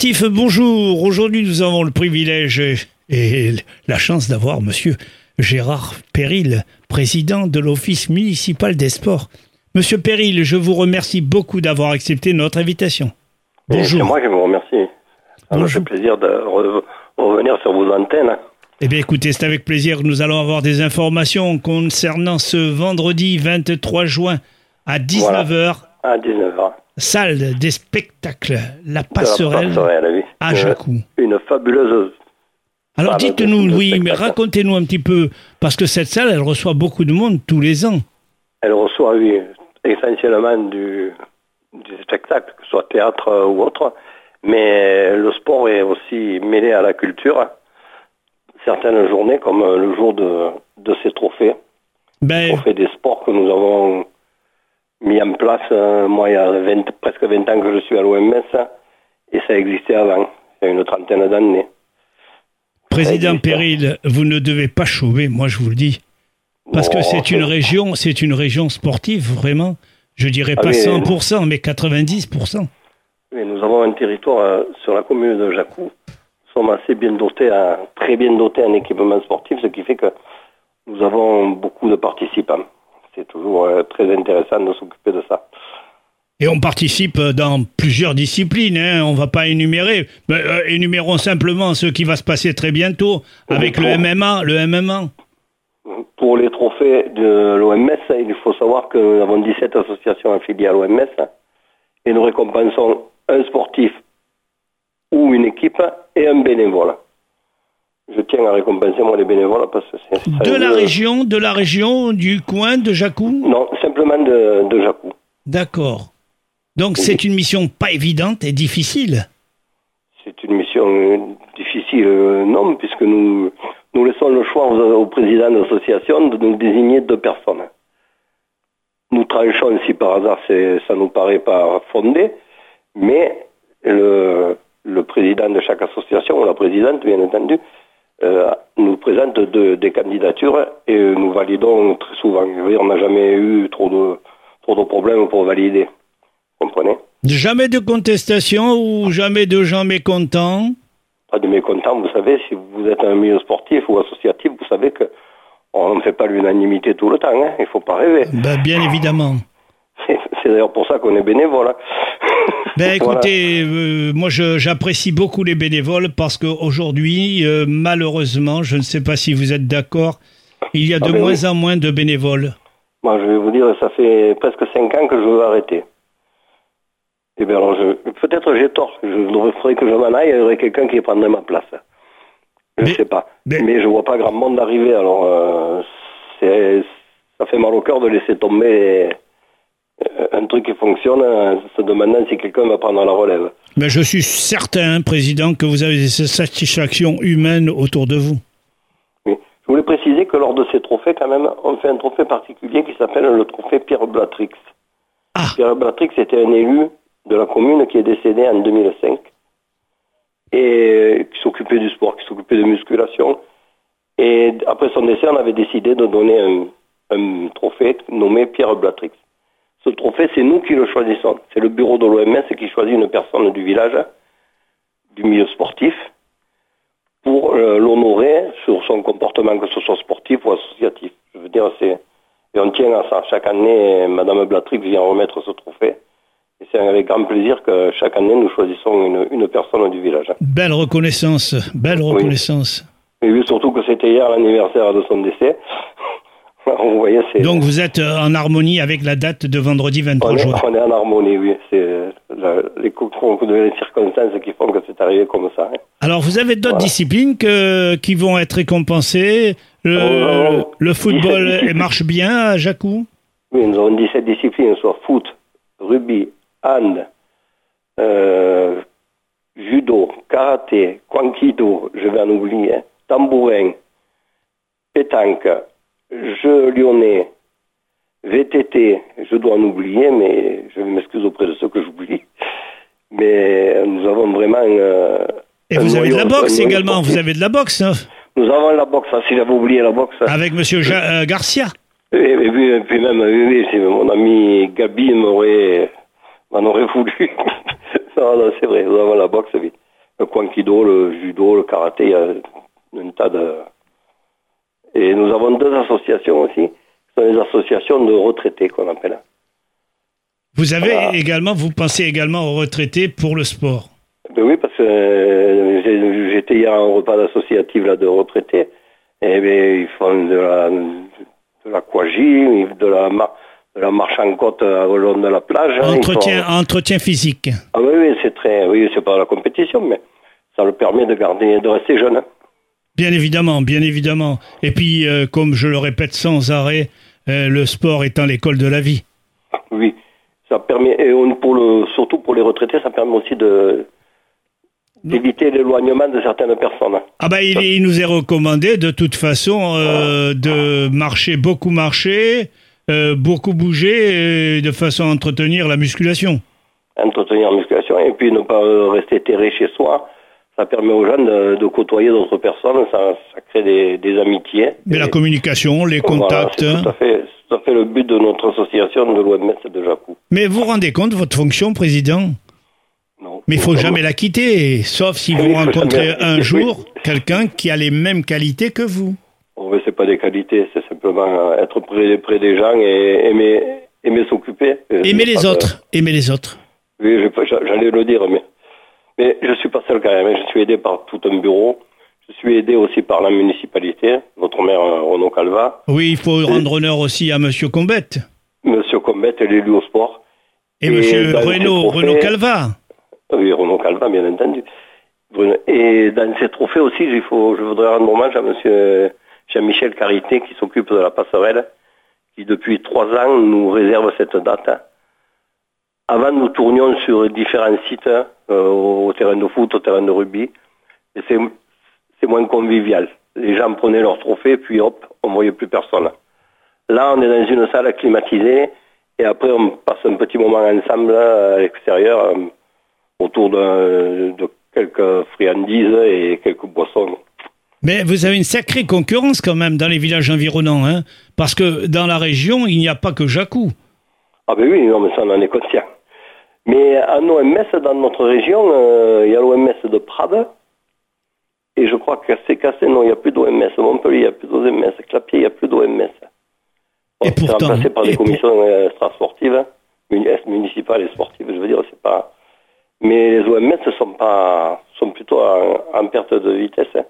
sportifs, bonjour. Aujourd'hui, nous avons le privilège et la chance d'avoir monsieur Gérard Péril, président de l'Office municipal des sports. Monsieur Péril, je vous remercie beaucoup d'avoir accepté notre invitation. Bonjour. C'est moi qui vous remercie. J'ai plaisir de revenir sur vos antennes. Eh bien, écoutez, c'est avec plaisir que nous allons avoir des informations concernant ce vendredi 23 juin à 19h. À 19h. Salle des spectacles, la passerelle, à Jacou. Une fabuleuse. Alors dites-nous, oui, mais racontez-nous un petit peu, parce que cette salle, elle reçoit beaucoup de monde tous les ans. Elle reçoit, oui, essentiellement du, du spectacle, que ce soit théâtre ou autre, mais le sport est aussi mêlé à la culture certaines journées, comme euh, le jour de, de ces trophées. Ben... Trophées des sports que nous avons mis en place. Euh, moi, il y a presque 20 ans que je suis à l'OMS et ça existait avant, il y a une trentaine d'années. Président Péril, vous ne devez pas chauver, moi je vous le dis. Parce que c'est une région, c'est une région sportive, vraiment. Je dirais ah pas 100%, mais 90%. Oui, nous avons un territoire euh, sur la commune de Jacou sommes assez bien dotés, très bien dotés en équipement sportif, ce qui fait que nous avons beaucoup de participants. C'est toujours euh, très intéressant de s'occuper de ça. Et on participe dans plusieurs disciplines, hein. on ne va pas énumérer. Mais, euh, énumérons simplement ce qui va se passer très bientôt avec le MMA, le MMA. Pour les trophées de l'OMS, il faut savoir que nous avons 17 associations affiliées à l'OMS et nous récompensons un sportif ou une équipe et un bénévole. Je tiens à récompenser moi les bénévoles parce que c'est... De la région, de la région, du coin de Jacou Non, simplement de, de Jacou. D'accord. Donc c'est une mission pas évidente et difficile C'est une mission euh, difficile, euh, non, puisque nous, nous laissons le choix au, président de l'association de nous désigner deux personnes. Nous tranchons si par hasard ça nous paraît pas fondé, mais le, le président de chaque association, ou la présidente bien entendu, euh, nous présente des candidatures et nous validons très souvent. on n'a jamais eu trop de, trop de problèmes pour valider. Vous comprenez? Jamais de contestation ou jamais de gens mécontents? Pas de mécontents, vous savez, si vous êtes un milieu sportif ou associatif, vous savez que on ne fait pas l'unanimité tout le temps, hein. il ne faut pas rêver. Ben, bien évidemment. C'est d'ailleurs pour ça qu'on est bénévole. Hein. Ben écoutez, euh, moi j'apprécie beaucoup les bénévoles parce qu'aujourd'hui, euh, malheureusement, je ne sais pas si vous êtes d'accord, il y a de ah ben moins en moins de bénévoles. Moi je vais vous dire, ça fait presque 5 ans que je veux arrêter. Et eh bien alors, peut-être j'ai tort, je faudrait que je m'en aille, il y aurait quelqu'un qui prendrait ma place. Je ne sais pas. Mais, je je vois pas grand monde arriver, alors euh, ça fait mal au cœur de laisser tomber un truc qui fonctionne, euh, se demandant si quelqu'un va prendre la relève. Mais je suis certain, Président, que vous avez cette satisfaction humaine autour de vous. Oui. Je voulais préciser que lors de ces trophées, quand même, on fait un trophée particulier qui s'appelle le trophée Pierre Blatrix. Ah. Pierre Blatrix était un élu de la commune qui est décédé en 2005 et qui s'occupait du sport, qui s'occupait de musculation. Et après son décès, on avait décidé de donner un, un trophée nommé Pierre Blatrix. Ce trophée, c'est nous qui le choisissons. C'est le bureau de l'OMS qui choisit une personne du village, du milieu sportif, pour euh, l'honorer sur son comportement, que ce soit sportif ou associatif. Je veux dire, c'est et on tient à ça. Chaque année, Madame Blatrix vient remettre ce trophée. Et c'est avec grand plaisir que chaque année, nous choisissons une, personne du village. Belle reconnaissance, belle reconnaissance. Et oui, surtout que c'était hier l'anniversaire de son décès. Donc vous êtes euh, en harmonie avec la date de vendredi 23 juin On est en harmonie, oui. C'est les concours de circonstances qui font que c'est arrivé comme ça. Hein. Alors vous avez d'autres disciplines que, qui vont être récompensées? Le, le football marche bien à Jacou? Oui, nous avons 17 disciplines, soit foot, rugby, hand, euh, judo, karaté, kwankido, je vais en oublier, tambourin, pétanque, je lyonnais, VTT, je dois en oublier, mais je m'excuse auprès de ceux que j'oublie. Mais nous avons vraiment. Euh, Et vous avez de la boxe également, vous avez de la boxe. Hein nous avons la boxe, hein, si j'avais oublié la boxe. Avec monsieur euh, Garcia et, puis, même, oui, oui, mon ami Gabi m'aurait, m'en aurait voulu. non, non, c'est vrai, nous avons la boxe, oui. le Kwankido, le judo, le karaté, il y a un tas de... Et nous avons deux associations aussi, qui sont les associations de retraités qu'on appelle. Vous avez également, vous pensez également aux retraités pour le sport ben Oui, parce que euh, j'étais hier à un repas associatif là, de retraités. Et ben, ils font de la, de la de la, de la marche en côte au long de la plage. Hein. Entretien, entretien physique. Ah oui, oui c'est très, oui, c'est pas la compétition, mais ça le permet de garder, de rester jeune. Bien évidemment, bien évidemment. Et puis, euh, comme je le répète sans arrêt, euh, le sport étant l'école de la vie. Oui, ça permet, et pour le, surtout pour les retraités, ça permet aussi de d'éviter l'éloignement de certaines personnes. Ah bah il, nous est recommandé de toute façon euh, de marcher, beaucoup marcher, beaucoup bouger, de façon à entretenir la musculation. Entretenir la musculation et puis ne pas rester terré chez soi ça permet aux jeunes de, côtoyer d'autres personnes, ça, crée des, amitiés. Mais la communication, les contacts. c'est tout à, fait, le but de notre association de l'OMS de Jacou. Mais vous vous rendez compte de votre fonction, président? Non. Mais il faut jamais la quitter, sauf si vous rencontrez un jour quelqu'un qui a les mêmes qualités que vous. Oh, c'est pas des qualités, c'est simplement être près, près des gens et aimer, aimer s'occuper. Aimer les autres, aimer les autres. Oui, j'allais le dire, mais mais je ne suis pas seul quand même. Hein. Je suis aidé par tout un bureau. Je suis aidé aussi par la municipalité, notre maire euh, Renaud Calva. Oui, il faut rendre honneur aussi à Monsieur Combette. Monsieur Combette, l'élu au sport. Et, M. Monsieur Renaud, Renaud Calva. Oui, Renaud Calva, bien entendu. Et dans ces trophées aussi, il faut, je voudrais rendre hommage à Monsieur Jean-Michel Carité qui s'occupe de la passerelle, qui depuis trois ans nous réserve cette date. Avant, nous tournions sur différents sites euh, au terrain de foot, au terrain de rugby. Et c'est moins convivial. Les gens prenaient leur trophée, puis hop, on voyait plus personne. Là, on est dans une salle climatisée, et après, on passe un petit moment ensemble à l'extérieur, euh, autour de, quelques friandises et quelques boissons. Mais vous avez une sacrée concurrence quand même dans les villages environnants, hein parce que dans la région, il n'y a pas que Jacou. Ah ben oui, non, mais ça, on en est conscient. Mais en OMS, dans notre région, euh, il y a l'OMS de Prades. Et je crois qu'à Cassé, non, il n'y a plus d'OMS. Montpellier, il n'y a plus d'OMS. Clapier, il n'y a plus d'OMS. et pourtant, remplacé par des commissions euh, extra-sportives, municipales et sportives, je veux dire, c'est pas... Mais les OMS sont, pas, sont plutôt en, perte de vitesse. Hein.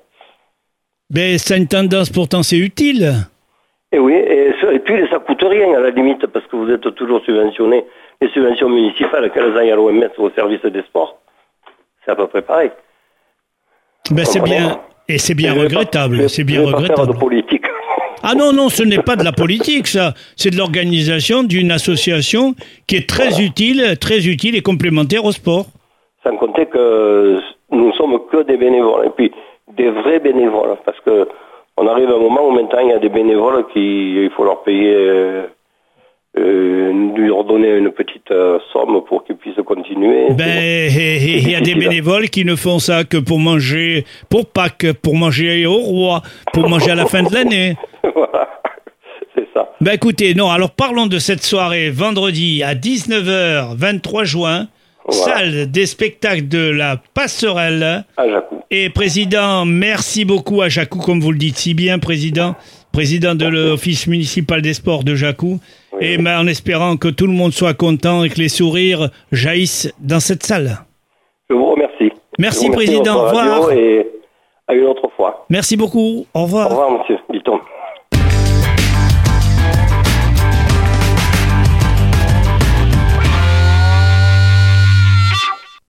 Mais ça a une tendance, pourtant, c'est utile. Et oui, et, et puis ça coûte rien à la limite, parce que vous êtes toujours subventionné les subventions municipales, qu'elles aillent à l'OMS ou au service des sports, c'est à peu près pareil. Ben c'est bien, et c'est bien regrettable. C'est bien regrettable. de politique. Ah non, non, ce n'est pas de la politique, ça. C'est de l'organisation d'une association qui est très utile, très utile et complémentaire au sport. Sans compter que nous sommes que des bénévoles, et puis des vrais bénévoles, parce que on arrive à un moment où maintenant il y a des bénévoles qui, il faut leur payer euh, lui redonner une petite euh, somme pour qu'il puisse continuer. Ben, il y a des bénévoles qui ne font ça que pour manger pour Pâques, pour manger au roi, pour manger à la fin de l'année. voilà, c'est ça. Ben écoutez, non, alors parlons de cette soirée vendredi à 19h, 23 juin. Salle des spectacles de la Passerelle. À Jacou. Et président, merci beaucoup à Jacou, comme vous le dites si bien, président président de l'Office municipal des sports de Jacou, et en espérant que tout le monde soit content et que les sourires jaillissent dans cette salle. Je vous remercie. Merci, président. Au revoir. Et à une autre fois. Merci beaucoup. Au revoir. Au revoir, monsieur Bitton.